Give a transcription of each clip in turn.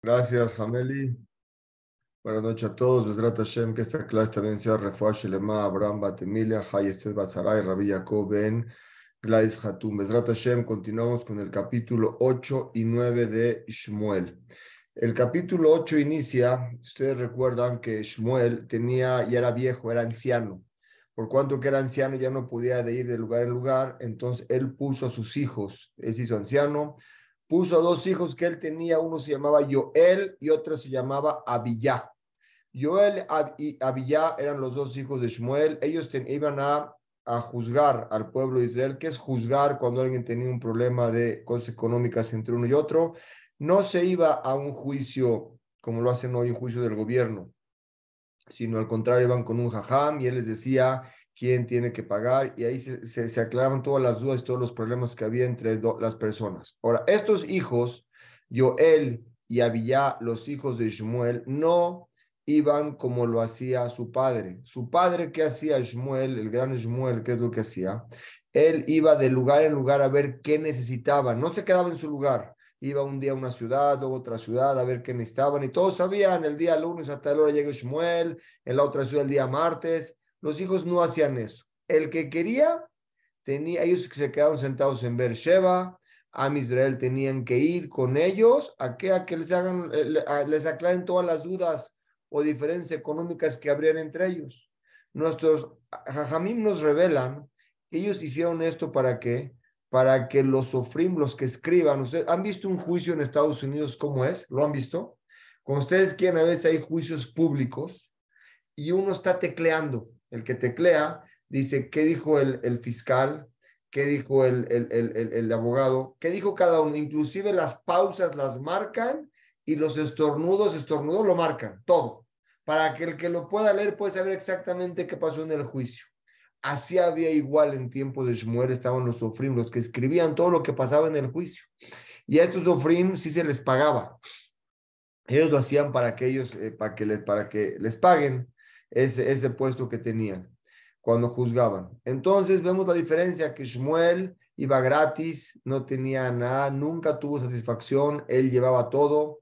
Gracias, Hameli. Buenas noches a todos. Besrat Hashem, que esta clase también sea Refuah Shelema, Abraham Batemilia, Hay Estes Batzaray, Rabbi Jacob Ben, Glais Hatum. Besrat Hashem, continuamos con el capítulo 8 y 9 de Shmuel. El capítulo 8 inicia, ustedes recuerdan que Shmuel tenía, ya era viejo, era anciano. Por cuanto que era anciano, ya no podía de ir de lugar en lugar, entonces él puso a sus hijos, él se hizo anciano, puso dos hijos que él tenía, uno se llamaba Joel y otro se llamaba Abiyá. Joel y Abiyá eran los dos hijos de Shmuel, ellos iban a, a juzgar al pueblo de Israel, que es juzgar cuando alguien tenía un problema de cosas económicas entre uno y otro. No se iba a un juicio como lo hacen hoy, un juicio del gobierno, sino al contrario, iban con un jajam y él les decía quién tiene que pagar y ahí se, se, aclaraban todas las dudas y todos los problemas que había entre las personas. Ahora, estos hijos, Joel y Abiyá, los hijos de Shmuel, no iban como lo hacía su padre. Su padre, ¿qué hacía Shmuel? El gran Shmuel, ¿qué es lo que hacía? Él iba de lugar en lugar a ver qué necesitaba, no se quedaba en su lugar. Iba un día a una ciudad, o otra ciudad, a ver qué necesitaban, y todos sabían, el día lunes hasta la hora llega Shmuel, en la otra ciudad el día martes, los hijos no hacían eso. El que quería, tenía, ellos se quedaban sentados en Beersheba, a Israel tenían que ir con ellos a que, a que les, hagan, eh, les aclaren todas las dudas o diferencias económicas que habrían entre ellos. Nuestros jajamim nos revelan ellos hicieron esto para qué? Para que los sofrim, los que escriban, ¿ustedes han visto un juicio en Estados Unidos cómo es? ¿Lo han visto? Cuando ustedes quieren, a veces hay juicios públicos y uno está tecleando el que teclea, dice qué dijo el, el fiscal, qué dijo el, el, el, abogado, qué dijo cada uno. Inclusive las pausas las marcan y los estornudos, estornudos lo marcan, todo. Para que el que lo pueda leer pueda saber exactamente qué pasó en el juicio. Así había igual en tiempo de Shmuel, estaban los sofrim, los que escribían todo lo que pasaba en el juicio. Y a estos sofrim sí se les pagaba. Ellos lo hacían para que ellos, eh, para, que les, para que les paguen ese, puesto que tenían cuando juzgaban. Entonces vemos la diferencia que Shmuel iba gratis, no tenía nada, nunca tuvo satisfacción, él llevaba todo,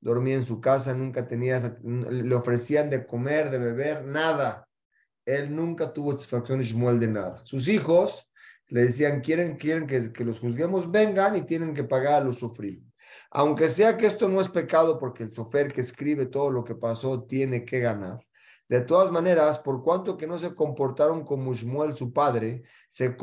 dormía en su casa, nunca tenía, le ofrecían de comer, de beber, nada. Él nunca tuvo satisfacción Shmuel de nada. Sus hijos le decían, quieren, quieren que, que los juzguemos, vengan y tienen que pagar a los sufrir. Aunque sea que esto no es pecado porque el sofer que escribe todo lo que pasó tiene que ganar. De todas maneras, por cuanto que no se comportaron como Shmuel, su padre, se,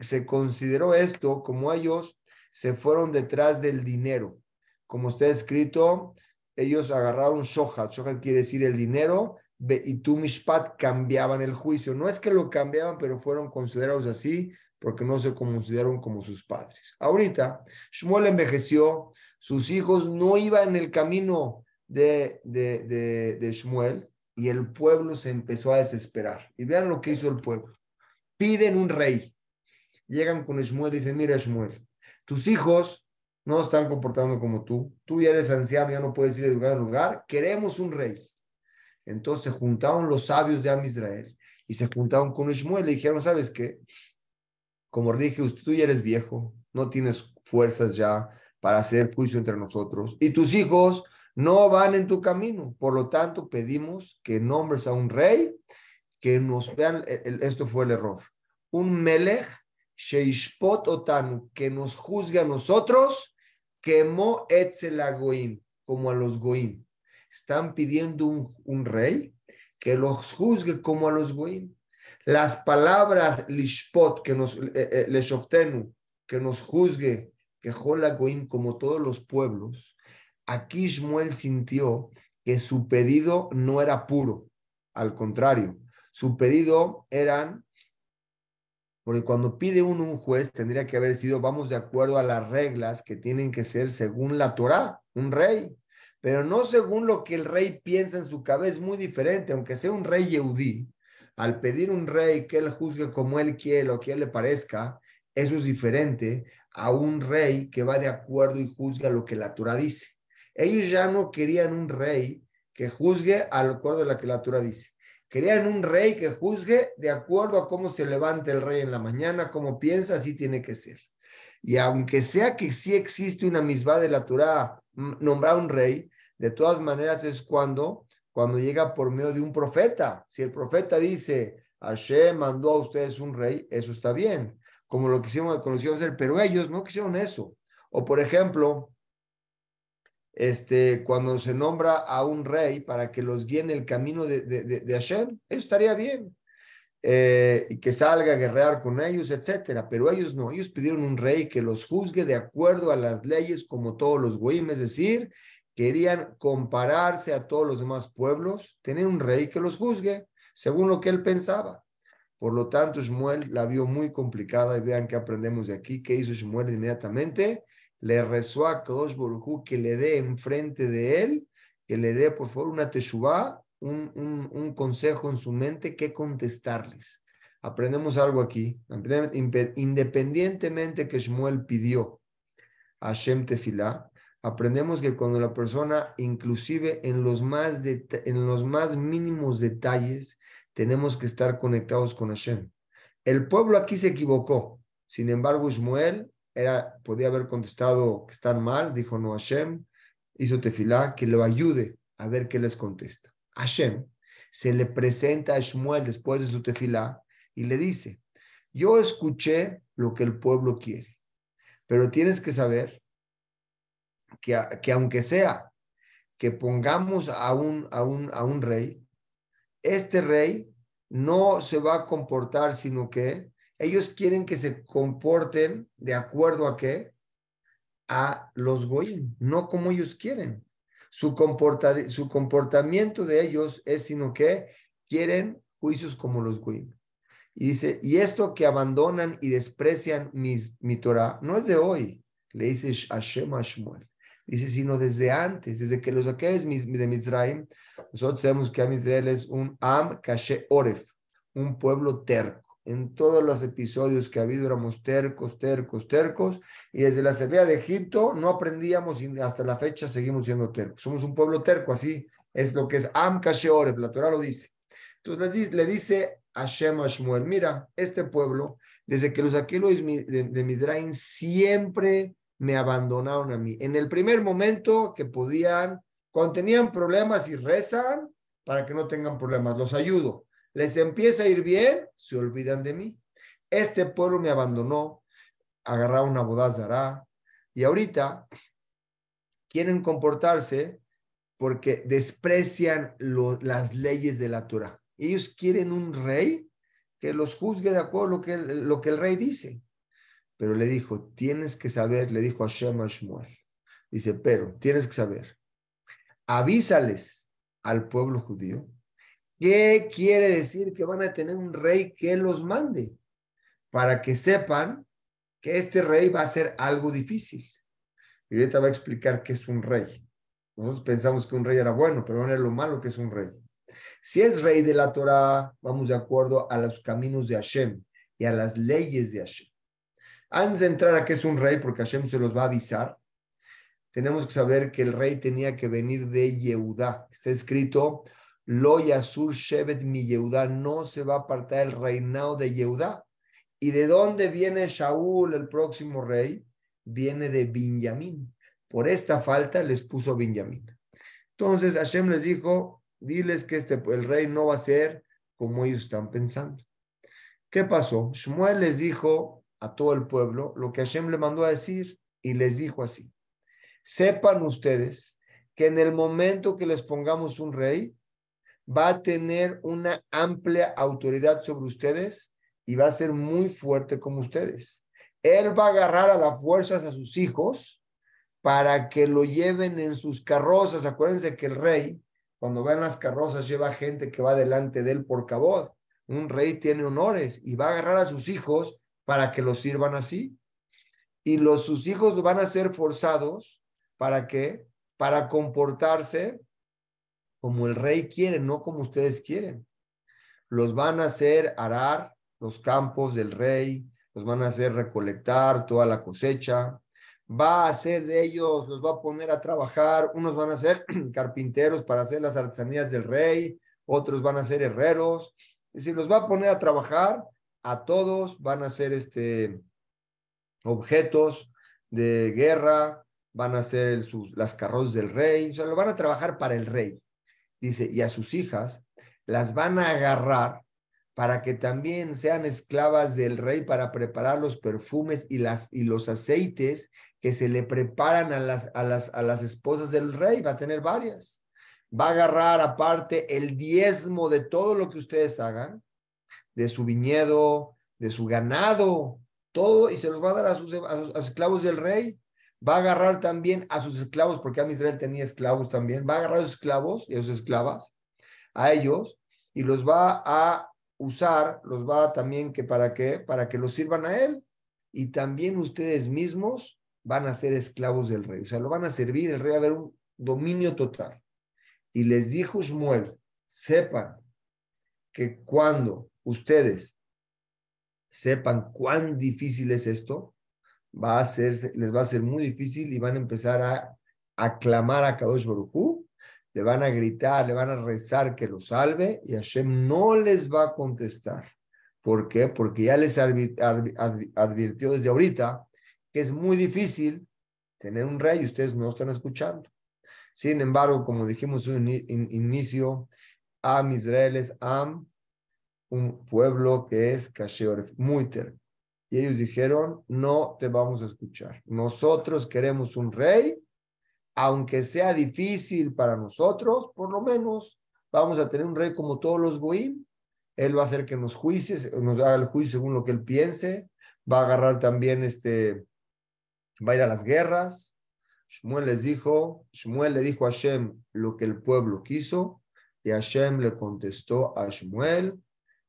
se consideró esto como ellos se fueron detrás del dinero. Como está escrito, ellos agarraron shohat. Shohat quiere decir el dinero, y tú, Mishpat, cambiaban el juicio. No es que lo cambiaban, pero fueron considerados así porque no se consideraron como sus padres. Ahorita, Shmuel envejeció, sus hijos no iban en el camino de, de, de, de Shmuel, y el pueblo se empezó a desesperar. Y vean lo que hizo el pueblo. Piden un rey. Llegan con Shmuel y dicen, mira Shmuel, tus hijos no están comportando como tú. Tú ya eres anciano, ya no puedes ir de lugar en lugar. Queremos un rey. Entonces juntaron los sabios de Am Israel y se juntaron con Shmuel y dijeron, ¿sabes qué? Como dije, usted tú ya eres viejo, no tienes fuerzas ya para hacer juicio entre nosotros. Y tus hijos no van en tu camino. Por lo tanto, pedimos que nombres a un rey, que nos vean, esto fue el error, un melech, sheishpot otanu, que nos juzgue a nosotros, quemó etzel goim, como a los goim. Están pidiendo un, un rey que los juzgue como a los goim. Las palabras lishpot, que nos, eh, eh que nos juzgue, que jola goim como todos los pueblos, Aquí Shmuel sintió que su pedido no era puro, al contrario, su pedido eran, porque cuando pide uno un juez tendría que haber sido, vamos de acuerdo a las reglas que tienen que ser según la Torah, un rey, pero no según lo que el rey piensa en su cabeza, es muy diferente, aunque sea un rey yeudí, al pedir un rey que él juzgue como él quiere o que él le parezca, eso es diferente a un rey que va de acuerdo y juzga lo que la Torah dice. Ellos ya no querían un rey que juzgue al acuerdo de la que la Torah dice. Querían un rey que juzgue de acuerdo a cómo se levanta el rey en la mañana, cómo piensa, así tiene que ser. Y aunque sea que sí existe una misma de la Torah, nombrar un rey, De todas maneras es cuando, cuando llega por medio de un profeta. Si el profeta dice, Hashem mandó a ustedes un rey, eso está bien, como lo quisieron, conocieron hacer, pero ellos no quisieron eso. O por ejemplo, este, cuando se nombra a un rey para que los guíe en el camino de, de, de, Hashem, eso estaría bien. Eh, y que salga a guerrear con ellos, etcétera. Pero ellos no, ellos pidieron un rey que los juzgue de acuerdo a las leyes como todos los goyim, es decir, querían compararse a todos los demás pueblos, tener un rey que los juzgue según lo que él pensaba. Por lo tanto, Shmuel la vio muy complicada y vean que aprendemos de aquí. ¿Qué hizo Shmuel inmediatamente? Le rezó a Kadosh Borujú que le dé enfrente de él, que le dé por favor una teshuvah, un, un, un consejo en su mente que contestarles. Aprendemos algo aquí. Independientemente que Shmuel pidió a Shem Tefilá, aprendemos que cuando la persona, inclusive en los más, en los más mínimos detalles, tenemos que estar conectados con Hashem. El pueblo aquí se equivocó. Sin embargo, Shmuel podía haber contestado que están mal, dijo no Hashem, hizo tefilá, que lo ayude a ver qué les contesta. Hashem se le presenta a Shmuel después de su tefilá y le dice, yo escuché lo que el pueblo quiere, pero tienes que saber que, que aunque sea que pongamos a un, a, un, a un rey, este rey no se va a comportar, sino que ellos quieren que se comporten de acuerdo a qué? A los goyim, no como ellos quieren. Su, su comportamiento de ellos es sino que quieren juicios como los goyim. Y dice, y esto que abandonan y desprecian mis, mi Torah, no es de hoy, le dice Hashem a Shmuel. Dice, sino desde antes, desde que los saqué de Mizraim, nosotros sabemos que Am es un Am Kashe Oref, un pueblo terco. En todos los episodios que ha habido éramos tercos, tercos, tercos, y desde la salida de Egipto no aprendíamos y hasta la fecha seguimos siendo tercos. Somos un pueblo terco, así es lo que es Am Kashe Oref, la Torah lo dice. Entonces le dice a Shem Shmuel, mira, este pueblo, desde que los saqué de, de siempre me abandonaron a mí. En el primer momento que podían, cuando tenían problemas y rezan para que no tengan problemas, los ayudo. Les empieza a ir bien, se olvidan de mí. Este pueblo me abandonó, agarraron una bodazara y ahorita quieren comportarse porque desprecian las leyes de la Torah. Ellos quieren un rey que los juzgue de acuerdo a lo que, el rey dice. Pero le dijo, tienes que saber, le dijo a Shem Shmuel. Dice, pero tienes que saber, avísales al pueblo judío qué quiere decir que van a tener un rey que los mande, para que sepan que este rey va a ser algo difícil. Y ahorita va a explicar qué es un rey. Nosotros pensamos que un rey era bueno, pero no es lo malo que es un rey. Si es rey de la Torah, vamos de acuerdo a los caminos de Hashem y a las leyes de Hashem. Antes de entrar a que es un rey, porque Hashem se los va a avisar, tenemos que saber que el rey tenía que venir de Yehudá. Está escrito, Lo Yasur Shevet mi Yehudá, no se va a apartar el reinado de Yehudá. ¿Y de dónde viene Shaul, el próximo rey? Viene de Benjamín. Por esta falta les puso Benjamín. Entonces Hashem les dijo, diles que este, el rey no va a ser como ellos están pensando. ¿Qué pasó? Shmuel les dijo, a todo el pueblo lo que Hashem le mandó a decir y les dijo así, sepan ustedes que en el momento que les pongamos un rey, va a tener una amplia autoridad sobre ustedes y va a ser muy fuerte como ustedes. Él va a agarrar a las fuerzas a sus hijos para que lo lleven en sus carrozas. Acuérdense que el rey, cuando va en las carrozas, lleva gente que va delante de él por cabot. Un rey tiene honores y va a agarrar a sus hijos para que los sirvan así. Y los, sus hijos van a ser forzados para qué? Para comportarse como el rey quiere, no como ustedes quieren. Los van a hacer arar los campos del rey, los van a hacer recolectar toda la cosecha, va a hacer de ellos, los va a poner a trabajar, unos van a ser carpinteros para hacer las artesanías del rey, otros van a ser herreros, es decir, los va a poner a trabajar. A todos van a ser este, objetos de guerra, van a ser sus, las carrozas del rey, o sea, lo van a trabajar para el rey. Dice, y a sus hijas las van a agarrar para que también sean esclavas del rey para preparar los perfumes y, las, y los aceites que se le preparan a las, a, las, a las esposas del rey. Va a tener varias. Va a agarrar aparte el diezmo de todo lo que ustedes hagan, de su viñedo, de su ganado, todo, y se los va a dar a sus, a sus esclavos del rey va a agarrar también a sus esclavos, porque a Israel tenía esclavos también, va a agarrar a sus esclavos y a sus esclavas, a ellos, y los va a usar, los va también que para qué, para que los sirvan a él, y también ustedes mismos van a ser esclavos del rey, o sea, lo van a servir, el rey va a haber un dominio total. Y les dijo Shmuel, sepan que cuando ustedes sepan cuán difícil es esto, va a ser, les va a ser muy difícil y van a empezar a aclamar a Kadosh Baruj le van a gritar, le van a rezar que lo salve y Hashem no les va a contestar. ¿Por qué? Porque ya les advirtió desde ahorita que es muy difícil tener un rey y ustedes no están escuchando. Sin embargo, como dijimos en un inicio, Am Israel es Am, un pueblo que es Kasheor, muy terco. Y ellos dijeron, no te vamos a escuchar. Nosotros queremos un rey, aunque sea difícil para nosotros, por lo menos vamos a tener un rey como todos los goim. Él va a hacer que nos juicies, nos haga el juicio según lo que él piense. Va a agarrar también este, va a ir a las guerras. Shmuel les dijo, Shmuel le dijo a Hashem lo que el pueblo quiso y Hashem le contestó a Shmuel,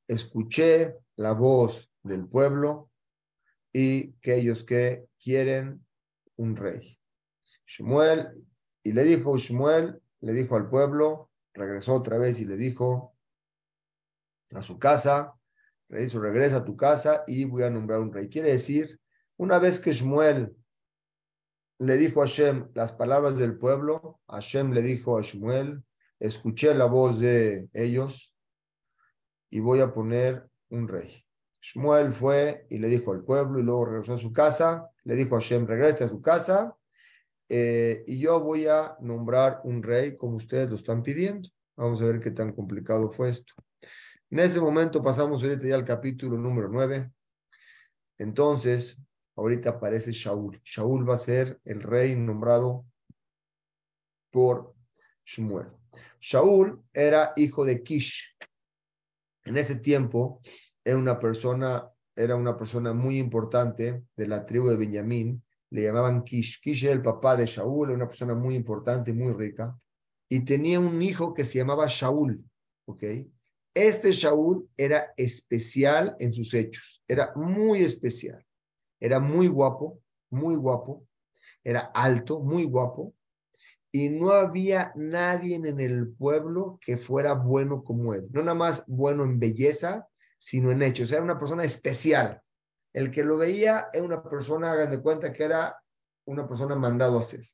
escuché la voz del pueblo y que ellos que quieren un rey. Shmuel, y le dijo Shmuel, le dijo al pueblo, regresó otra vez y le dijo a su casa, regresa a tu casa y voy a nombrar un rey. Quiere decir, una vez que Shmuel le dijo a Hashem las palabras del pueblo, Hashem le dijo a Shmuel, escuché la voz de ellos y voy a poner un rey. Shmuel fue y le dijo al pueblo y luego regresó a su casa, le dijo a Shem, regrese a su casa eh, y yo voy a nombrar un rey como ustedes lo están pidiendo. Vamos a ver qué tan complicado fue esto. En ese momento pasamos ahorita ya al capítulo número 9. Entonces, ahorita aparece Shaul. Shaul va a ser el rey nombrado por Shmuel. Shaul era hijo de Kish. En ese tiempo, era una persona, era una persona muy importante de la tribu de Benjamín, le llamaban Kish. Kish era el papá de Shaul, una persona muy importante, muy rica, y tenía un hijo que se llamaba Shaul, ¿ok? Este Shaul era especial en sus hechos, era muy especial, era muy guapo, muy guapo, era alto, muy guapo, y no había nadie en el pueblo que fuera bueno como él, no nada más bueno en belleza, sino en hechos. Era una persona especial. El que lo veía era una persona, hagan de cuenta que era una persona mandado a hacer.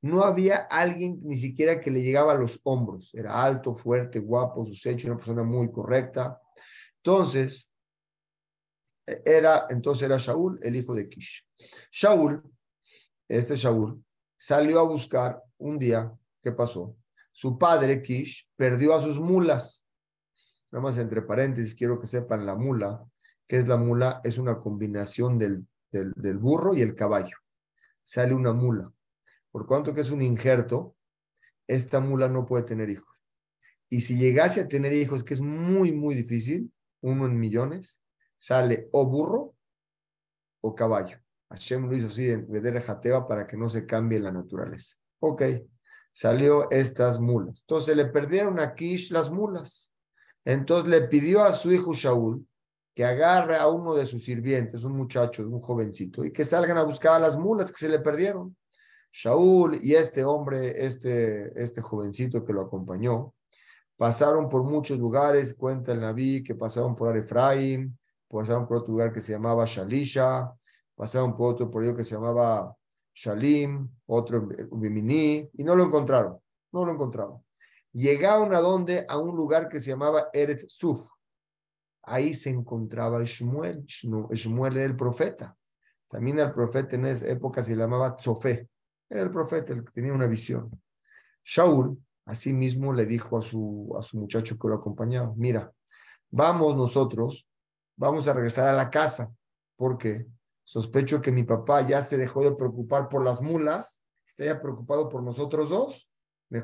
No había alguien ni siquiera que le llegaba a los hombros. Era alto, fuerte, guapo, sus hechos, una persona muy correcta. Entonces, era, entonces era Shaul, el hijo de Kish. Shaul, este Shaul, salió a buscar un día, ¿qué pasó? Su padre, Kish, perdió a sus mulas. Nada más entre paréntesis, quiero que sepan la mula. ¿Qué es la mula? Es una combinación del, del, burro y el caballo. Sale una mula. Por cuanto que es un injerto, esta mula no puede tener hijos. Y si llegase a tener hijos, que es muy, muy difícil, uno en millones, sale o burro o caballo. Hashem lo hizo así de Jateba para que no se cambie la naturaleza. Ok, salió estas mulas. Entonces le perdieron a Kish las mulas. Entonces le pidió a su hijo Shaul que agarre a uno de sus sirvientes, un muchacho, un jovencito, y que salgan a buscar a las mulas que se le perdieron. Shaul y este hombre, este, este jovencito que lo acompañó, pasaron por muchos lugares, cuenta el Naví, que pasaron por Efraim, pasaron por otro lugar que se llamaba Shalisha, pasaron por otro por que se llamaba Shalim, otro Bimini, y no lo encontraron, no lo encontraron. Llegaron a donde? A un lugar que se llamaba Eret Suf. Ahí se encontraba Shmuel. Shmuel era el profeta. También el profeta en esa época se llamaba Tzofé. Era el profeta, el que tenía una visión. Shaul, asimismo, le dijo a su, a su muchacho que lo acompañaba, mira, vamos nosotros, vamos a regresar a la casa, porque sospecho que mi papá ya se dejó de preocupar por las mulas, está ya preocupado por nosotros dos,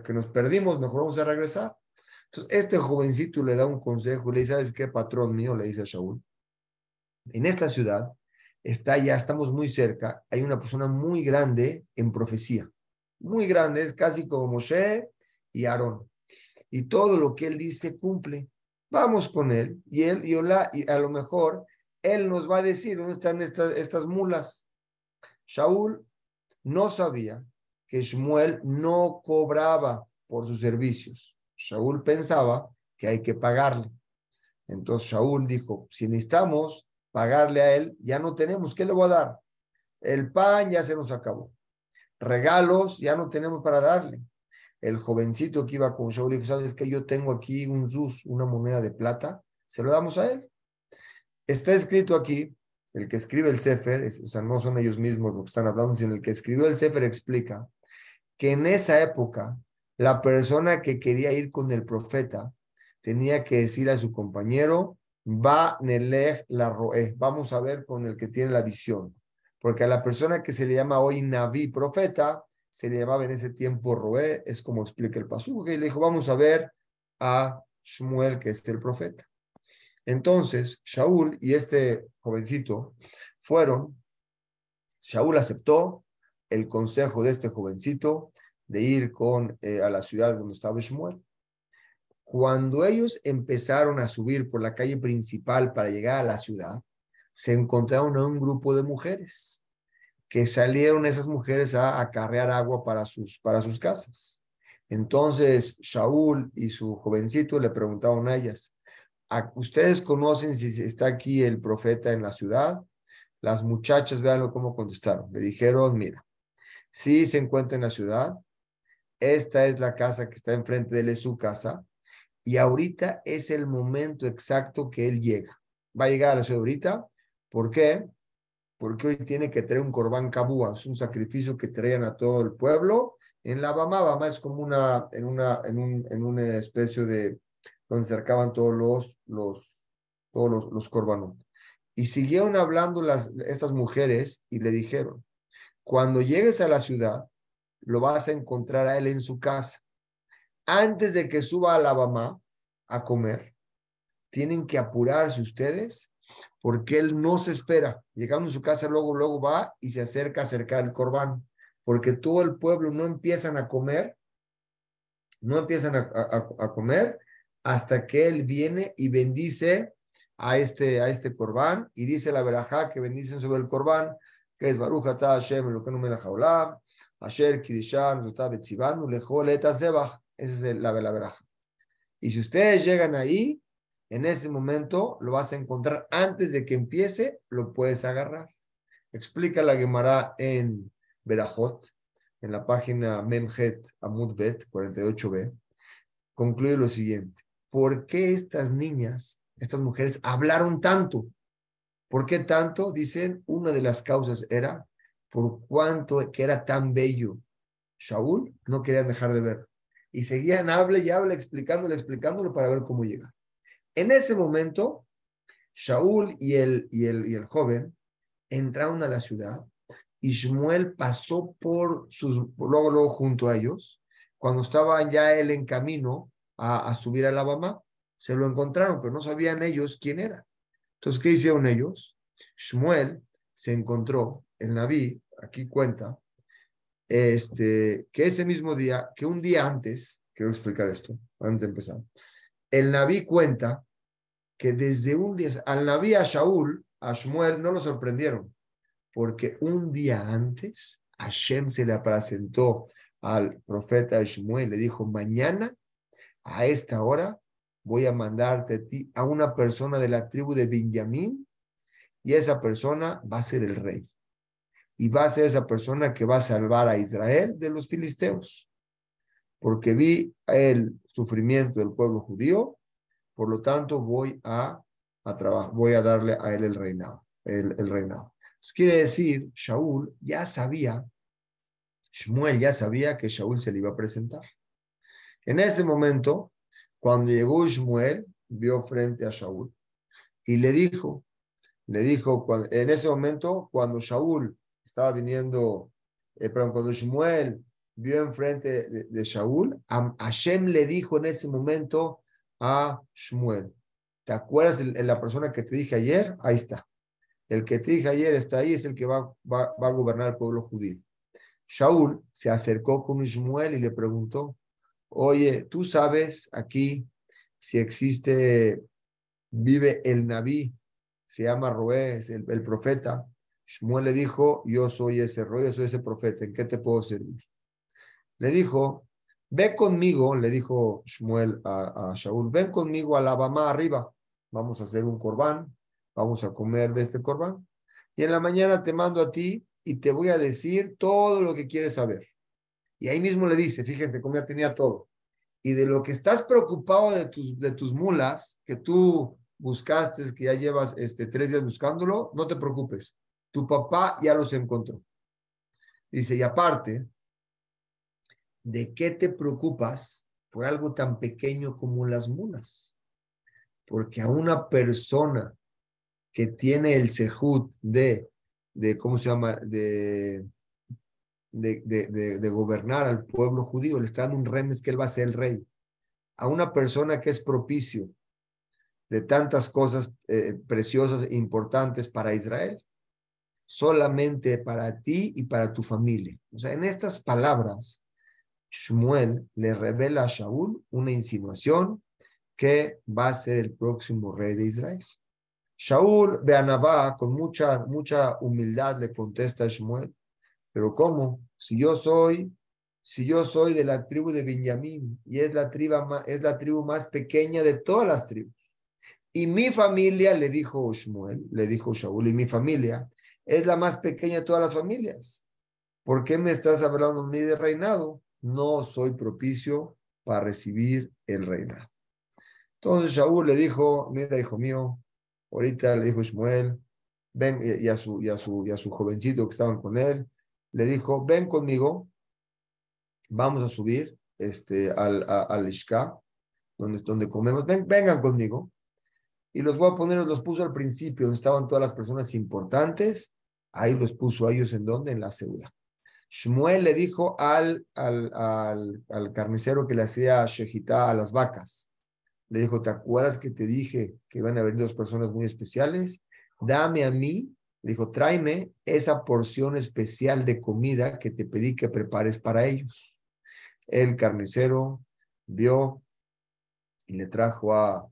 que nos perdimos, mejor vamos a regresar. Entonces, este jovencito le da un consejo y le dice, ¿sabes qué, patrón mío? Le dice a Shaul, en esta ciudad está ya, estamos muy cerca, hay una persona muy grande en profecía, muy grande, es casi como Moshe y Aarón. Y todo lo que él dice cumple. Vamos con él y él y, y a lo mejor él nos va a decir dónde están estas, estas mulas. Shaul no sabía Shmuel no cobraba por sus servicios. Shaul pensaba que hay que pagarle. Entonces Shaul dijo, si necesitamos pagarle a él, ya no tenemos, ¿qué le voy a dar? El pan ya se nos acabó. Regalos ya no tenemos para darle. El jovencito que iba con Shaul dijo, ¿sabes que Yo tengo aquí un zus, una moneda de plata, se lo damos a él. Está escrito aquí, el que escribe el Sefer, o sea, no son ellos mismos los que están hablando, sino el que escribió el Sefer explica que en esa época la persona que quería ir con el profeta tenía que decir a su compañero, Va Nelech la Roe. Vamos a ver con el que tiene la visión. Porque a la persona que se le llama hoy Naví, profeta, se le llamaba en ese tiempo Roé, es como explica el pasú, y le dijo, vamos a ver a Shmuel, que es el profeta. Entonces, Shaul y este jovencito fueron, Shaul aceptó el consejo de este jovencito de ir con, eh, a la ciudad donde estaba Shmuel. Cuando ellos empezaron a subir por la calle principal para llegar a la ciudad, se encontraron a un grupo de mujeres que salieron esas mujeres a acarrear agua para sus, para sus casas. Entonces Shaul y su jovencito le preguntaron a ellas, ¿ustedes conocen si está aquí el profeta en la ciudad? Las muchachas, véanlo cómo contestaron. Le dijeron, mira, sí se encuentra en la ciudad, esta es la casa que está enfrente de él, es su casa, y ahorita es el momento exacto que él llega. Va a llegar a la ciudad ahorita. ¿Por qué? Porque hoy tiene que traer un corbán cabúa, es un sacrificio que traían a todo el pueblo. En la Bama, Bama es como una, en una, en un, en una especie de, donde se todos los, los, todos los, los corbanos. Y siguieron hablando las, estas mujeres y le dijeron, cuando llegues a la ciudad, lo vas a encontrar a él en su casa antes de que suba a la Bama a comer, tienen que apurarse ustedes porque él no se espera. Llegando a su casa, luego, luego va y se acerca a acercar el corbán, porque todo el pueblo no empiezan a comer, no empiezan a, comer hasta que él viene y bendice a este, a este corbán y dice la verajá que bendicen sobre el corbán, que es Baruch Hashem, lo que no me la jaulá, Asher Kidishan, Lejol, esa es la, la veraja. Y si ustedes llegan ahí, en ese momento lo vas a encontrar antes de que empiece, lo puedes agarrar. Explica la Gemara en Berajot, en la página Memhet Amudbet 48b. Concluye lo siguiente. ¿Por qué estas niñas, estas mujeres, hablaron tanto? ¿Por qué tanto? Dicen, una de las causas era por cuanto que era tan bello. Shaul no querían dejar de ver y seguían, hable y hable, explicándole, explicándole para ver cómo llega. En ese momento, Shaul y el, y el, y el joven entraron a la ciudad y Shmuel pasó por sus, luego, luego junto a ellos, cuando estaba ya él en camino a, subir a Alabama, se lo encontraron, pero no sabían ellos quién era. Entonces, ¿qué hicieron ellos? Shmuel se encontró, el Naví, aquí cuenta, este, que ese mismo día, que un día antes, quiero explicar esto, antes de empezar, el Naví cuenta que desde un día, al Naví a Shaul, a Shmuel, no lo sorprendieron, porque un día antes Hashem se le presentó al profeta Shmuel, le dijo, mañana a esta hora voy a mandarte a ti a una persona de la tribu de Benjamín y esa persona va a ser el rey y va a ser esa persona que va a salvar a Israel de los filisteos. Porque vi el sufrimiento del pueblo judío, por lo tanto voy a, a trabajar, voy a darle a él el reinado. El, el reinado. quiere decir, Shaul ya sabía, Shmuel ya sabía que Shaul se le iba a presentar. En ese momento, cuando llegó Shmuel, vio frente a Shaul y le dijo, le dijo, en ese momento, cuando Shaul estaba viniendo, eh, perdón, cuando Shmuel vio enfrente de, de Shaul, Hashem le dijo en ese momento a Shmuel, ¿te acuerdas de la persona que te dije ayer? Ahí está. El que te dije ayer está ahí, es el que va, a gobernar el pueblo judío. Shaul se acercó con Shmuel y le preguntó, oye, ¿tú sabes aquí si existe, vive el Naví, se llama Roé, el, el, profeta? Shmuel le dijo, yo soy ese Roé, yo soy ese profeta, ¿en qué te puedo servir? Le dijo, ve conmigo, le dijo Shmuel a, a Shaul, ven conmigo a la Bama arriba, vamos a hacer un corbán, vamos a comer de este corbán, y en la mañana te mando a ti y te voy a decir todo lo que quieres saber. Y ahí mismo le dice, fíjense cómo ya tenía todo. Y de lo que estás preocupado de tus, de tus mulas, que tú buscaste, que ya llevas este, tres días buscándolo, no te preocupes. Tu papá ya los encontró. Dice, y aparte, ¿de qué te preocupas por algo tan pequeño como las mulas? Porque a una persona que tiene el sejut de de ¿cómo se llama?, de, de, de, de, gobernar al pueblo judío, le está dando un remes que él va a ser el rey. A una persona que es propicio de tantas cosas eh, preciosas e importantes para Israel, solamente para ti y para tu familia. O sea, en estas palabras, Shmuel le revela a Shaul una insinuación que va a ser el próximo rey de Israel. Shaul Beanabá, con mucha, mucha humildad, le contesta a Shmuel, pero ¿cómo? Si yo soy, si yo soy de la tribu de Benjamín y es la, tribu, es la tribu más pequeña de todas las tribus. Y mi familia, le dijo Shmuel, le dijo Shaul, y mi familia es la más pequeña de todas las familias. ¿Por qué me estás hablando a mí de reinado? No soy propicio para recibir el reinado. Entonces Shaul le dijo, mira, hijo mío, Ahorita le dijo Ismael, ven, y a, su, y, a su, y a su jovencito que estaban con él, le dijo, ven conmigo, vamos a subir este, al, al Ishka, donde, donde comemos, ven, vengan conmigo. Y los voy a poner, los puso al principio, donde estaban todas las personas importantes, ahí los puso a ellos en donde, en la ciudad. Shmuel le dijo al, al, al, al carnicero que le hacía shejitá a las vacas, le dijo, ¿te acuerdas que te dije que iban a venir dos personas muy especiales? Dame a mí, dijo, tráeme esa porción especial de comida que te pedí que prepares para ellos. El carnicero vio y le trajo a,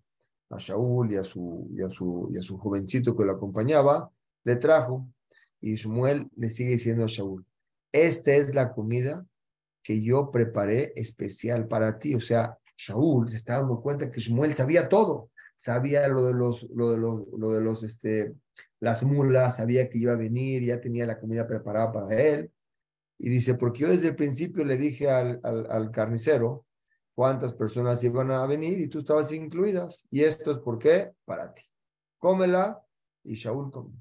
a Shaul y a, su, y, a su, y a su jovencito que lo acompañaba, le trajo y Shmuel le sigue diciendo a Shaul, esta es la comida que yo preparé especial para ti, o sea, Shaul se está dando cuenta que Shmuel sabía todo, sabía lo de los, lo de los, lo de los, este, las mulas, sabía que iba a venir, ya tenía la comida preparada para él. Y dice, porque yo desde el principio le dije al, al, carnicero cuántas personas iban a venir y tú estabas incluidas. Y esto es por qué, para ti. Cómela y Shaul comió.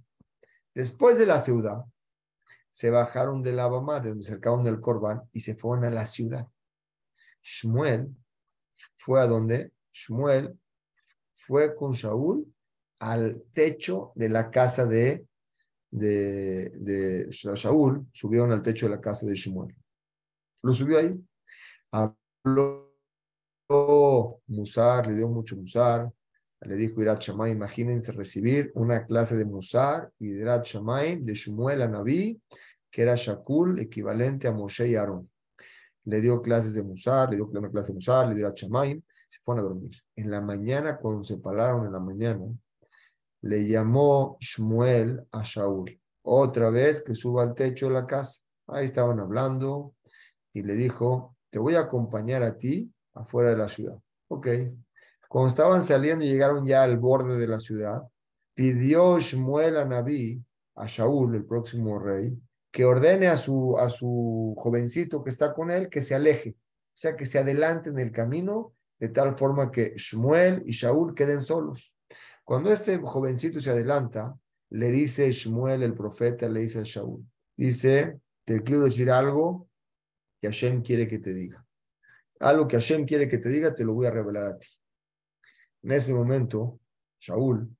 Después de la ciudad, se bajaron de la Bama, de donde cercaron el Corban, y se fueron a la ciudad. Shmuel fue a donde Shmuel fue con Shaul al techo de la casa de, de, de Shaul, subieron al techo de la casa de Shmuel. Lo subió ahí, habló Musar, le dio mucho Musar, le dijo Irat imagínense recibir una clase de Musar y de Irat de Shmuel a Naví, que era Shakul, equivalente a Moshe y Aarón. Le dio clases de Musar, le dio una clase de Musar, le dio a Chamaim, se fueron a dormir. En la mañana, cuando se pararon en la mañana, le llamó Shmuel a Shaul, otra vez que suba al techo de la casa. Ahí estaban hablando y le dijo, te voy a acompañar a ti afuera de la ciudad. Ok. Cuando estaban saliendo y llegaron ya al borde de la ciudad, pidió Shmuel a Naví, a Shaul, el próximo rey, que ordene a su, a su jovencito que está con él que se aleje, o sea, que se adelante en el camino de tal forma que Shmuel y Shaul queden solos. Cuando este jovencito se adelanta, le dice Shmuel, el profeta, le dice a Shaul, dice, te quiero decir algo que Hashem quiere que te diga. Algo que Hashem quiere que te diga, te lo voy a revelar a ti. En ese momento, Shaul,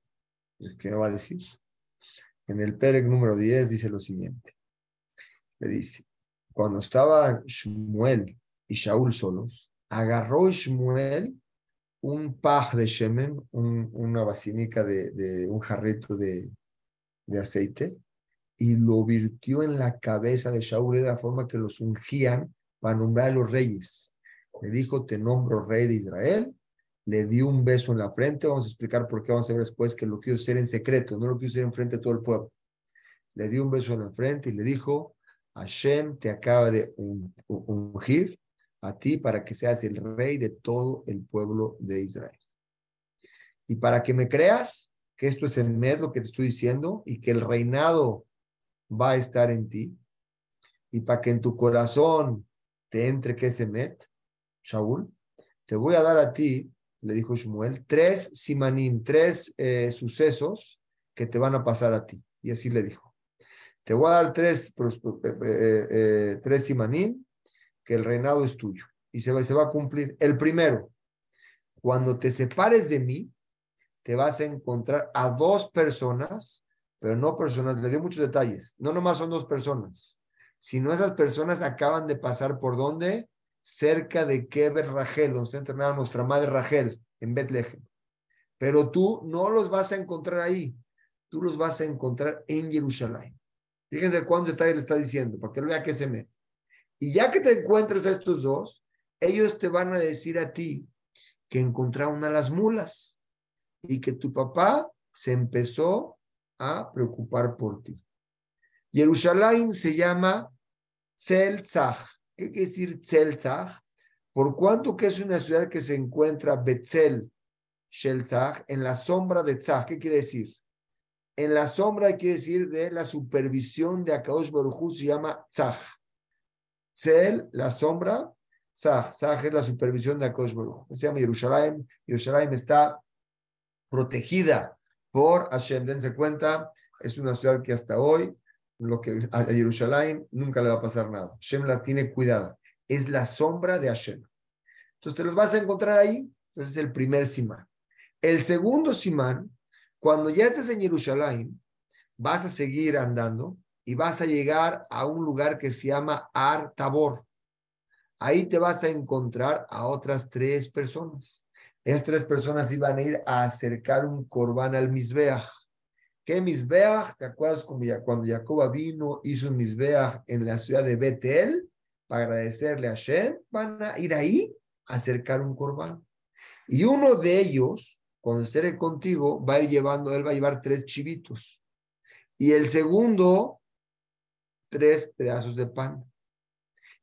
¿qué va a decir? En el Perec número 10 dice lo siguiente. Le dice, cuando estaban Shmuel y Shaul solos, agarró Shmuel un paj de shemen, una vacinica de, un jarrito de, aceite, y lo virtió en la cabeza de Shaul de la forma que los ungían para nombrar a los reyes. Le dijo, te nombro rey de Israel, le dio un beso en la frente, vamos a explicar por qué vamos a ver después que lo quiso hacer en secreto, no lo quiso hacer en frente de todo el pueblo. Le dio un beso en la frente y le dijo, Hashem te acaba de ungir a ti para que seas el rey de todo el pueblo de Israel. Y para que me creas que esto es el med lo que te estoy diciendo y que el reinado va a estar en ti y para que en tu corazón te entre que ese med, Shaul, te voy a dar a ti, le dijo Shmuel, tres simanim, tres eh, sucesos que te van a pasar a ti. Y así le dijo. Te voy a dar tres, eh, eh, tres simanim que el reinado es tuyo y se va, a cumplir. El primero, cuando te separes de mí, te vas a encontrar a dos personas, pero no personas, le dio muchos detalles, no nomás son dos personas, sino esas personas acaban de pasar por donde, cerca de Keber Rachel, donde está entrenada nuestra madre Rachel, en Bethlehem. Pero tú no los vas a encontrar ahí, tú los vas a encontrar en Jerusalén. Fíjense cuántos detalles le está diciendo, para que vea que se me. Y ya que te encuentres a estos dos, ellos te van a decir a ti que encontraron a las mulas y que tu papá se empezó a preocupar por ti. Jerusalén se llama Tzelzach. ¿Qué quiere decir Tzelzach? Por cuanto que es una ciudad que se encuentra Betzel Shelzach, en la sombra de Tzach. ¿Qué quiere decir? En la sombra quiere decir de la supervisión de Akadosh Baruj se llama Tzach. Tzel, la sombra, Saj, Saj es la supervisión de Akosh Se llama Jerusalén. Jerusalén está protegida por Hashem. Dense cuenta, es una ciudad que hasta hoy, lo que a Jerusalén nunca le va a pasar nada. Hashem la tiene cuidada. Es la sombra de Hashem. Entonces te los vas a encontrar ahí. Entonces es el primer simán. El segundo simán, cuando ya estés en Jerusalén, vas a seguir andando y vas a llegar a un lugar que se llama Ar Tabor. Ahí te vas a encontrar a otras tres personas. Esas tres personas iban a ir a acercar un corbán al Misbeach. ¿Qué Misbeach? ¿Te acuerdas cuando Jacob vino, hizo un Misbeach en la ciudad de Betel para agradecerle a Shem? Van a ir ahí a acercar un corbán. Y uno de ellos, cuando esté contigo, va a ir llevando, él va a llevar tres chivitos. Y el segundo tres pedazos de pan.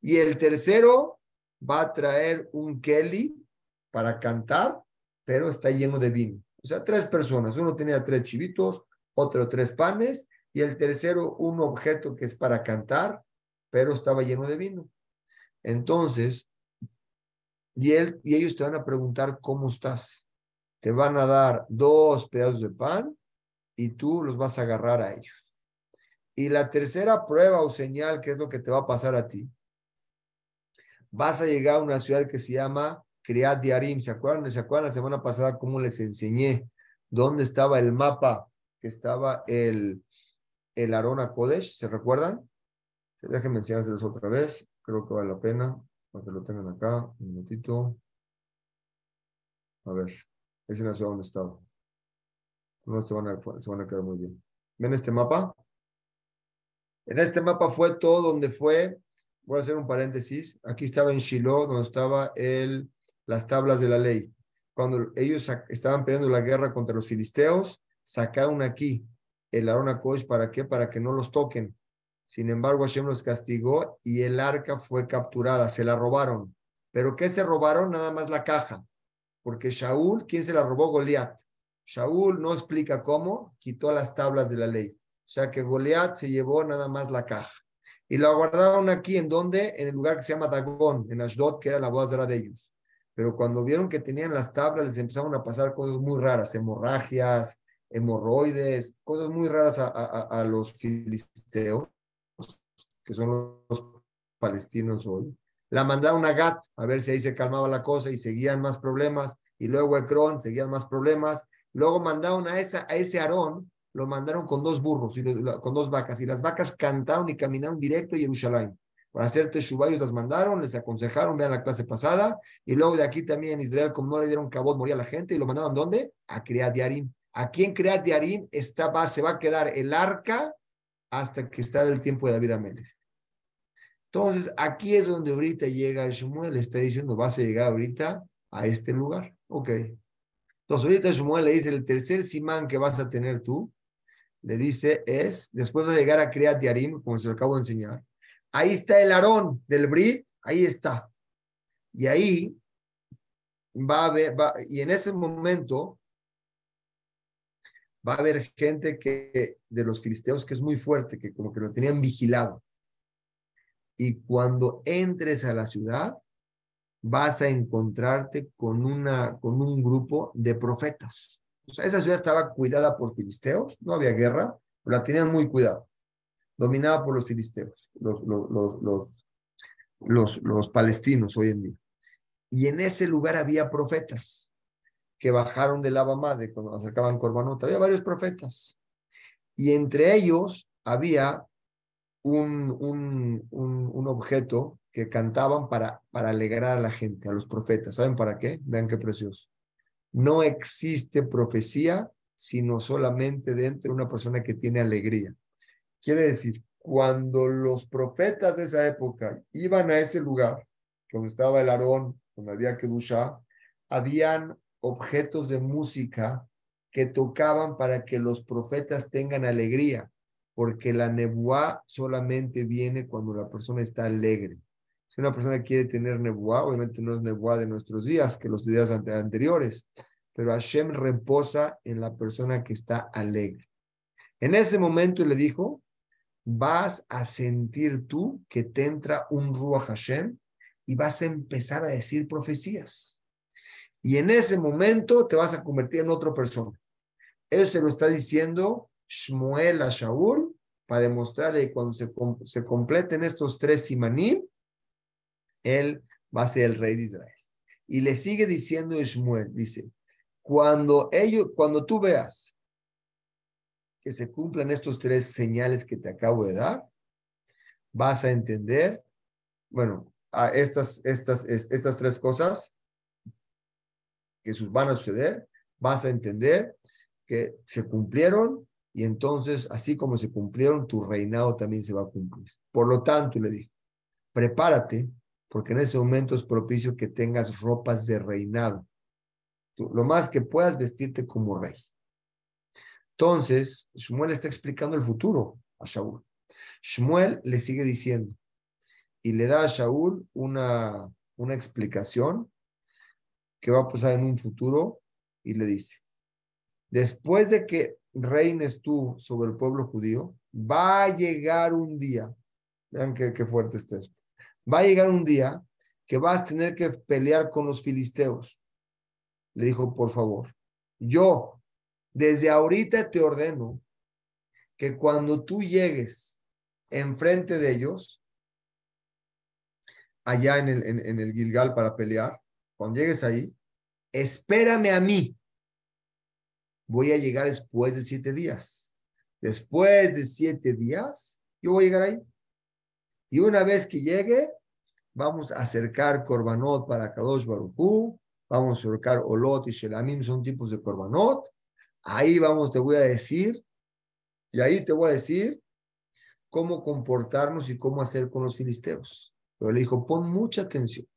Y el tercero va a traer un Kelly para cantar, pero está lleno de vino. O sea, tres personas. Uno tenía tres chivitos, otro tres panes, y el tercero un objeto que es para cantar, pero estaba lleno de vino. Entonces, y, él, y ellos te van a preguntar cómo estás. Te van a dar dos pedazos de pan y tú los vas a agarrar a ellos. Y la tercera prueba o señal, que es lo que te va a pasar a ti, vas a llegar a una ciudad que se llama Kriat Diarim. ¿Se acuerdan? ¿Se acuerdan la semana pasada cómo les enseñé dónde estaba el mapa que estaba el, el Arona Kodesh? ¿Se recuerdan? Déjenme enseñárselos otra vez. Creo que vale la pena para que lo tengan acá. Un minutito. A ver, es la ciudad donde estaba. No se van a, se van a quedar muy bien. ¿Ven este mapa? En este mapa fue todo donde fue, voy a hacer un paréntesis, aquí estaba en Shiloh, donde estaba las tablas de la ley. Cuando ellos estaban peleando la guerra contra los filisteos, sacaron aquí el Arona Kosh, ¿para qué? Para que no los toquen. Sin embargo, Hashem los castigó y el arca fue capturada, se la robaron. ¿Pero qué se robaron? Nada más la caja. Porque Shaul, ¿quién se la robó? Goliat. Shaul no explica cómo, quitó las tablas de la ley. O sea que Goliat se llevó nada más la caja. Y la guardaron aquí, ¿en dónde? En el lugar que se llama Dagón, en Ashdod, que era la voz de ellos. Pero cuando vieron que tenían las tablas, les empezaron a pasar cosas muy raras, hemorragias, hemorroides, cosas muy raras a, a los filisteos, que son los palestinos hoy. la mandaron a Gat, a ver si ahí se calmaba la cosa y seguían más problemas, y luego a Ecrón, seguían más problemas, luego mandaron a, esa, a ese Aarón, lo mandaron con dos burros, y con dos vacas, y las vacas cantaron y caminaron directo a Jerusalén. Para hacer Teshuvah, las mandaron, les aconsejaron, vean la clase pasada, y luego de aquí también en Israel, como no le dieron cabot, moría la gente, y lo mandaron ¿dónde? A Criat Yarim. Aquí en Criat Yarim está, se va a quedar el arca hasta que está el tiempo de David Amelech. Entonces, aquí es donde ahorita llega Shmuel, le está diciendo, vas a llegar ahorita a este lugar. Ok. Entonces, ahorita Shmuel le dice, el tercer simán que vas a tener tú, le dice, es, después de llegar a Kriat Yarim, como se lo acabo de enseñar, ahí está el Aarón del Brit, ahí está. Y ahí va a haber, y en ese momento va a haber gente que, de los filisteos que es muy fuerte, que como que lo tenían vigilado y cuando entres a la ciudad vas a encontrarte con, una, con un grupo de profetas. Esa ciudad estaba cuidada por filisteos, no había guerra, la tenían muy cuidada, dominada por los filisteos, los, los, los, los, palestinos hoy en día. Y en ese lugar había profetas que bajaron del Abamade cuando acercaban Corbanot. Había varios profetas. Y entre ellos había un, un, un, objeto que cantaban para, para alegrar a la gente, a los profetas. ¿Saben para qué? Vean qué precioso. No existe profecía sino solamente dentro de una persona que tiene alegría. Quiere decir, cuando los profetas de esa época iban a ese lugar, donde estaba el Aarón, donde había Kedusha, habían objetos de música que tocaban para que los profetas tengan alegría porque la nebuá solamente viene cuando la persona está alegre. Si una persona quiere tener nebuá, obviamente no es nebuá de nuestros días, que los días anteriores, pero Hashem reposa en la persona que está alegre. En ese momento le dijo, vas a sentir tú que te entra un Ruach Hashem y vas a empezar a decir profecías. Y en ese momento te vas a convertir en otra persona. Eso se lo está diciendo Shmuel a Shaul para demostrarle que cuando se, se completen estos tres simanim, él va a ser el rey de Israel. Y le sigue diciendo Shmuel, dice, cuando ellos, cuando tú veas que se cumplan estos tres señales que te acabo de dar, vas a entender, bueno, estas, estas, estas tres cosas que van a suceder, vas a entender que se cumplieron y entonces, así como se cumplieron, tu reinado también se va a cumplir. Por lo tanto, le dijo, prepárate, porque en ese momento es propicio que tengas ropas de reinado. lo más que puedas vestirte como rey. Entonces, Shmuel está explicando el futuro a Shaul. Shmuel le sigue diciendo y le da a Shaul una, una explicación que va a pasar en un futuro y le dice, después de que reines tú sobre el pueblo judío, va a llegar un día, vean qué, fuerte está esto, va a llegar un día que vas a tener que pelear con los filisteos. Le dijo, por favor, yo desde ahorita te ordeno que cuando tú llegues enfrente de ellos, allá en el, en el Gilgal para pelear, cuando llegues ahí, espérame a mí voy a llegar después de siete días. Después de siete días, yo voy a llegar ahí. Y una vez que llegue, vamos a acercar Corbanot para Kadosh Baruchú, vamos a acercar Olot y Shelamim, son tipos de Corbanot. Ahí vamos, te voy a decir, y ahí te voy a decir cómo comportarnos y cómo hacer con los filisteos. Pero le dijo, pon mucha atención.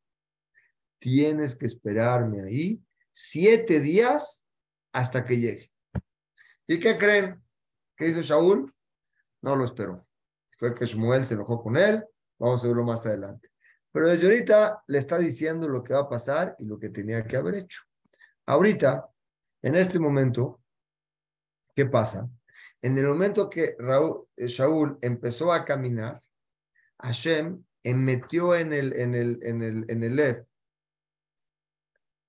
Tienes que esperarme ahí siete días hasta que llegue. ¿Y qué creen? ¿Qué hizo Shaul? No lo esperó. Fue que Shmuel se enojó con él. Vamos a verlo más adelante. Pero desde ahorita le está diciendo lo que va a pasar y lo que tenía que haber hecho. Ahorita, en este momento, ¿qué pasa? En el momento que Raúl, eh, Shaul empezó a caminar, Hashem metió en el, en el, en el, en el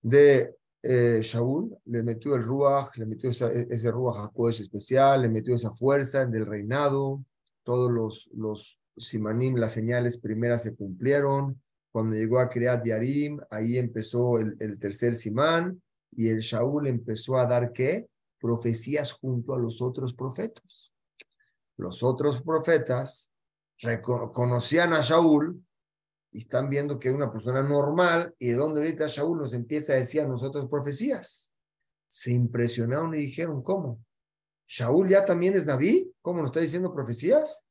de eh, Shaul le metió el Ruach, le metió ese Ruach especial, le metió esa fuerza del reinado, todos los, los simanim, las señales primeras se cumplieron, Cuando llegó a Kriat Yarim, ahí empezó el, tercer simán y el Shaul empezó a dar qué? Profecías junto a los otros profetas. Los otros profetas conocían a Shaul y están viendo que es una persona normal y de donde ahorita Shaul nos empieza a decir a nosotros profecías. Se impresionaron y dijeron, ¿cómo? ¿Shaul ya también es Naví? ¿Cómo nos está diciendo profecías?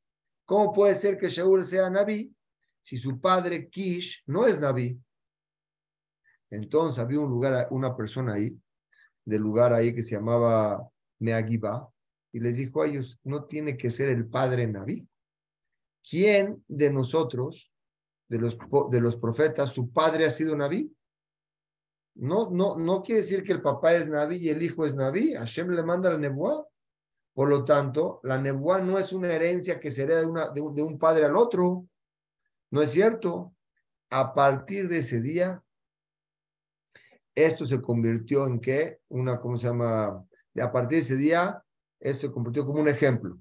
¿Cómo puede ser que Shaul sea Naví si su padre Kish no es Naví? Entonces había un lugar, una persona ahí, del lugar ahí que se llamaba Meagiba, y les dijo a ellos, no tiene que ser el padre Naví. ¿Quién de nosotros de los, de los profetas, su padre ha sido Naví. No, no, no quiere decir que el papá es Naví y el hijo es Naví. Hashem le manda la nebuá. Por lo tanto, la nebuá no es una herencia que se hereda de, de, un padre al otro. No es cierto. A partir de ese día, esto se convirtió en qué? Una, ¿cómo se llama? A partir de ese día, esto se convirtió como un ejemplo.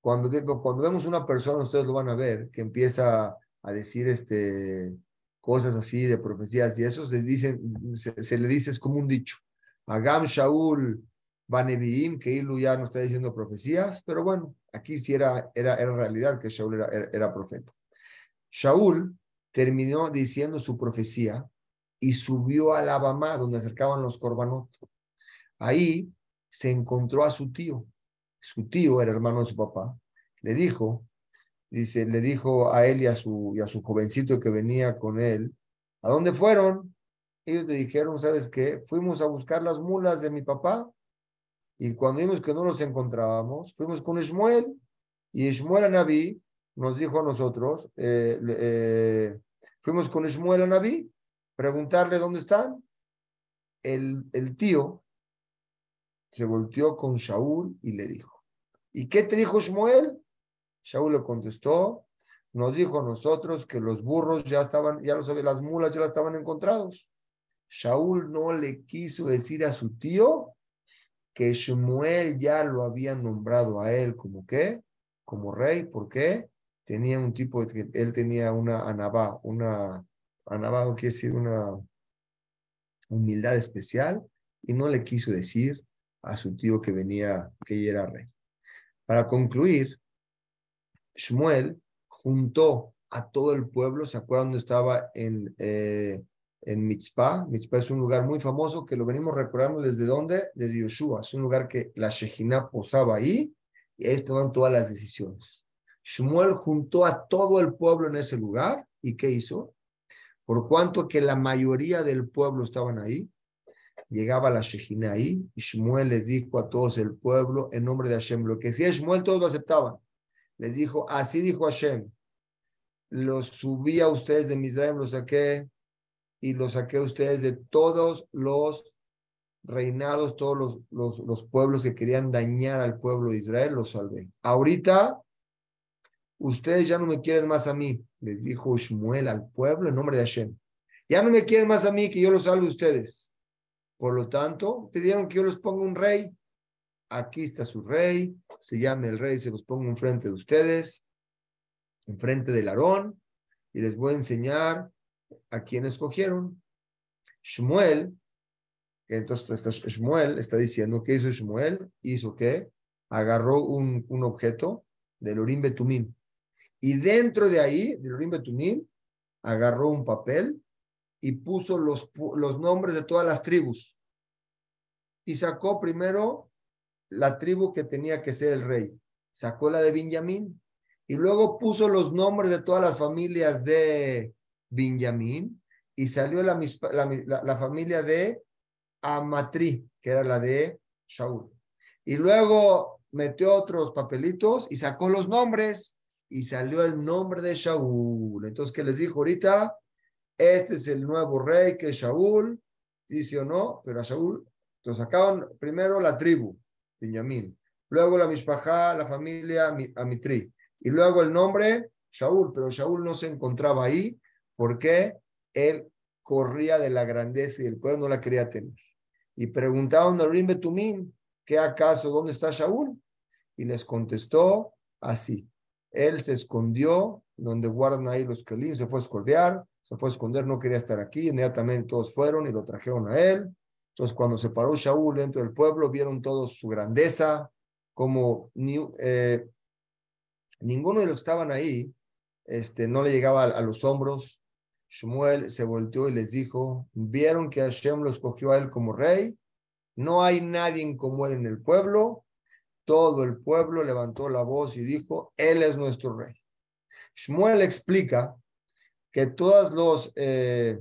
Cuando, cuando vemos una persona, ustedes lo van a ver, que empieza a decir este, cosas así de profecías y eso les dicen, se, le dice, es como un dicho. Agam Shaul Baneviim, que Ilu ya no está diciendo profecías, pero bueno, aquí sí era, era, era realidad que Shaul era, era, profeta. Shaul terminó diciendo su profecía y subió a la Bama, donde acercaban los corbanot. Ahí se encontró a su tío. Su tío era hermano de su papá. Le dijo, dice, le dijo a él y a su, y a su jovencito que venía con él, ¿a dónde fueron? Ellos le dijeron, ¿sabes qué? Fuimos a buscar las mulas de mi papá y cuando vimos que no los encontrábamos, fuimos con Ishmuel y Ishmuel Naví nos dijo a nosotros, eh, eh, fuimos con Ishmuel Naví, preguntarle dónde están. El, el tío se volteó con Shaul y le dijo, ¿y qué te dijo Ishmuel? Shaul le contestó, nos dijo a nosotros que los burros ya estaban, ya lo sabe, las mulas ya estaban encontrados. Shaul no le quiso decir a su tío que Shmuel ya lo había nombrado a él como qué, como rey, porque tenía un tipo de, él tenía una anabá, una anabá quiere decir una humildad especial, y no le quiso decir a su tío que venía, que era rey. Para concluir, Shmuel juntó a todo el pueblo, ¿se acuerdan dónde estaba en, eh, en Mitzpah? Mitzpah es un lugar muy famoso que lo venimos recordando desde dónde? Desde Yoshua. Es un lugar que la Shejina posaba ahí y ahí estaban todas las decisiones. Shmuel juntó a todo el pueblo en ese lugar y ¿qué hizo? Por cuanto que la mayoría del pueblo estaban ahí, llegaba la Shejina ahí y Shmuel les dijo a todos el pueblo en nombre de Hashem, lo que es Shmuel todos lo aceptaban les dijo, así dijo Hashem, los subí a ustedes de Misraim, los saqué y los saqué a ustedes de todos los reinados, todos los, los, los, pueblos que querían dañar al pueblo de Israel, los salvé. Ahorita, ustedes ya no me quieren más a mí, les dijo Shmuel al pueblo en nombre de Hashem. Ya no me quieren más a mí que yo los salve a ustedes. Por lo tanto, pidieron que yo les ponga un rey aquí está su rey, se llame el rey, se los pongo enfrente de ustedes, enfrente del Aarón, y les voy a enseñar a quién escogieron. Shmuel, entonces Shmuel está diciendo, ¿qué hizo Shmuel? Hizo que agarró un, un objeto del Urim Betumim, y dentro de ahí, del Urim Betumim, agarró un papel y puso los, los nombres de todas las tribus. Y sacó primero la tribu que tenía que ser el rey. Sacó la de Benjamín y luego puso los nombres de todas las familias de Benjamín y salió la, la, familia de Amatri, que era la de Shaul. Y luego metió otros papelitos y sacó los nombres y salió el nombre de Shaul. Entonces, ¿qué les dijo ahorita? Este es el nuevo rey que es Shaul, dice o no, pero a Shaul, entonces sacaron primero la tribu, Benjamín. Luego la Mishpajá, la familia Amitri. Y luego el nombre, Shaul, pero Shaul no se encontraba ahí porque él corría de la grandeza y el pueblo no la quería tener. Y preguntaron a Rim Betumim, ¿qué acaso, dónde está Shaul? Y les contestó así. Él se escondió donde guardan ahí los kelim, se fue a escordear, se fue a esconder, no quería estar aquí, inmediatamente todos fueron y lo trajeron a él. Entonces cuando se paró Shaul dentro del pueblo, vieron todos su grandeza, como eh, ninguno de los que estaban ahí este, no le llegaba a, los hombros. Shmuel se volteó y les dijo, vieron que Hashem lo escogió a él como rey, no hay nadie como él en el pueblo, todo el pueblo levantó la voz y dijo, él es nuestro rey. Shmuel explica que todas los... Eh,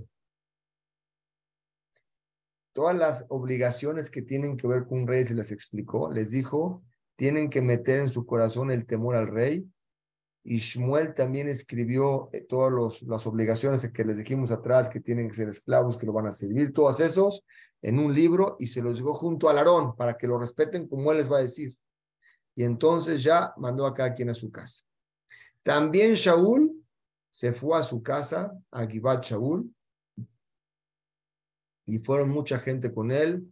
todas las obligaciones que tienen que ver con un rey se les explicó, les dijo, tienen que meter en su corazón el temor al rey, y Shmuel también escribió eh, todas las obligaciones que les dijimos atrás, que tienen que ser esclavos, que lo van a servir, todos esos en un libro y se los llegó junto al Aarón para que lo respeten como él les va a decir. Y entonces ya mandó a cada quien a su casa. También Shaul se fue a su casa, a Givat Shaul, y fueron mucha gente con él,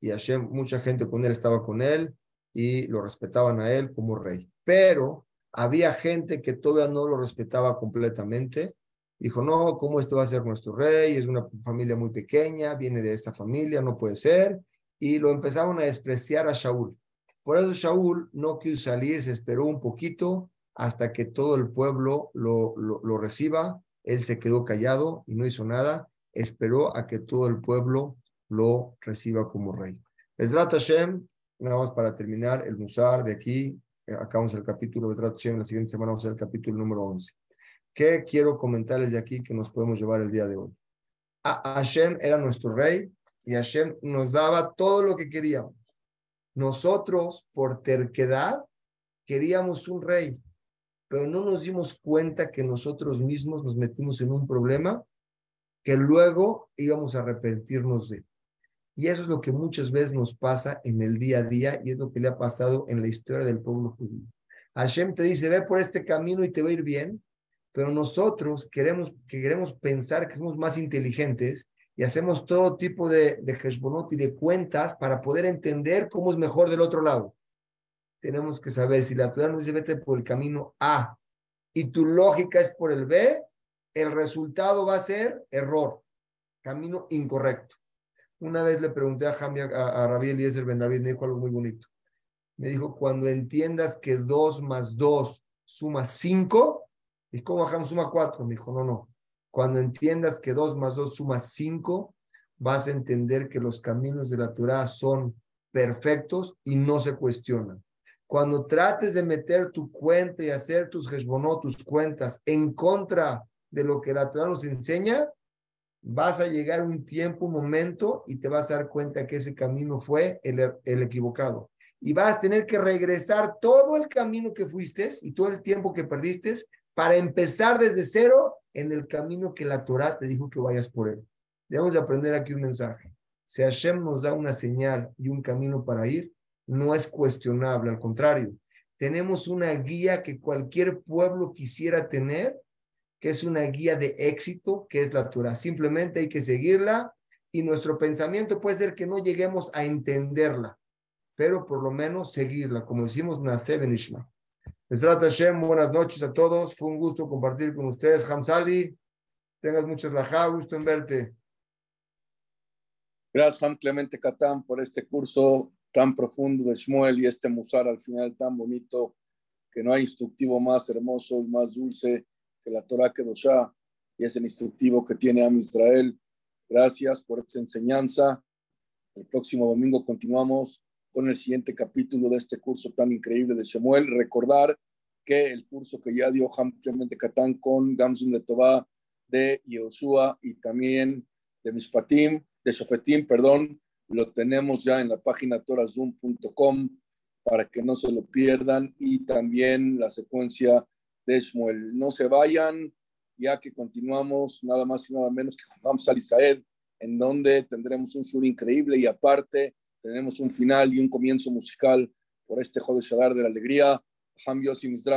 y Hashem, mucha gente con él estaba con él, y lo respetaban a él como rey. Pero había gente que todavía no lo respetaba completamente. Dijo, no, ¿cómo este va a ser nuestro rey? Es una familia muy pequeña, viene de esta familia, no puede ser. Y lo empezaron a despreciar a Shaul. Por eso Shaul no quiso salir, se esperó un poquito hasta que todo el pueblo lo, lo, reciba. Él se quedó callado y no hizo nada. Esperó a que todo el pueblo lo reciba como rey. Esrat Hashem, nada más para terminar el Musar de aquí, eh, acabamos el capítulo de la siguiente semana vamos a ver el capítulo número 11. ¿Qué quiero comentarles de aquí que nos podemos llevar el día de hoy? A Hashem era nuestro rey y Hashem nos daba todo lo que queríamos. Nosotros, por terquedad, queríamos un rey, pero no nos dimos cuenta que nosotros mismos nos metimos en un problema que luego íbamos a arrepentirnos de. Y eso es lo que muchas veces nos pasa en el día a día y es lo que le ha pasado en la historia del pueblo judío. Hashem te dice, ve por este camino y te va a ir bien, pero nosotros queremos, queremos pensar que somos más inteligentes y hacemos todo tipo de, de y de cuentas para poder entender cómo es mejor del otro lado. Tenemos que saber si la Torah nos dice vete por el camino A y tu lógica es por el B, el resultado va a ser error, camino incorrecto. Una vez le pregunté a, Jamia, a, a Rabí Eliezer Ben David, me dijo algo muy bonito. Me dijo, cuando entiendas que 2 más 2 suma 5, ¿y cómo bajamos suma 4? Me dijo, no, no. Cuando entiendas que 2 más 2 suma 5, vas a entender que los caminos de la Torah son perfectos y no se cuestionan. Cuando trates de meter tu cuenta y hacer tus heshbonot, tus cuentas en contra de lo que la Torah nos enseña, vas a llegar un tiempo, un momento, y te vas a dar cuenta que ese camino fue el, el equivocado. Y vas a tener que regresar todo el camino que fuiste y todo el tiempo que perdiste para empezar desde cero en el camino que la Torah te dijo que vayas por él. Debemos de aprender aquí un mensaje. Si Hashem nos da una señal y un camino para ir, no es cuestionable, al contrario, tenemos una guía que cualquier pueblo quisiera tener que es una guía de éxito, que es la Torah. Simplemente hay que seguirla y nuestro pensamiento puede ser que no lleguemos a entenderla, pero por lo menos seguirla, como decimos, nacer en Ishma. Hashem, buenas noches a todos. Fue un gusto compartir con ustedes. Hamzali, tengas muchas lajas, gusto en verte. Gracias, Ham Clemente Catán, por este curso tan profundo de Shmuel y este musar al final tan bonito, que no hay instructivo más hermoso y más dulce que la Torah Kedoshá y es el instructivo que tiene a Israel. Gracias por esta enseñanza. El próximo domingo continuamos con el siguiente capítulo de este curso tan increíble de Shemuel. Recordar que el curso que ya dio Ham Clemente Catán con Gamsun Letová de Yoshua y también de Mispatim, de Shofetim, perdón, lo tenemos ya en la página torazum.com para que no se lo pierdan y también la secuencia de Shmuel. No se vayan, ya que continuamos nada más y nada menos que vamos al Isaed, en donde tendremos un sur increíble y aparte tenemos un final y un comienzo musical por este Joder Shadar de la Alegría.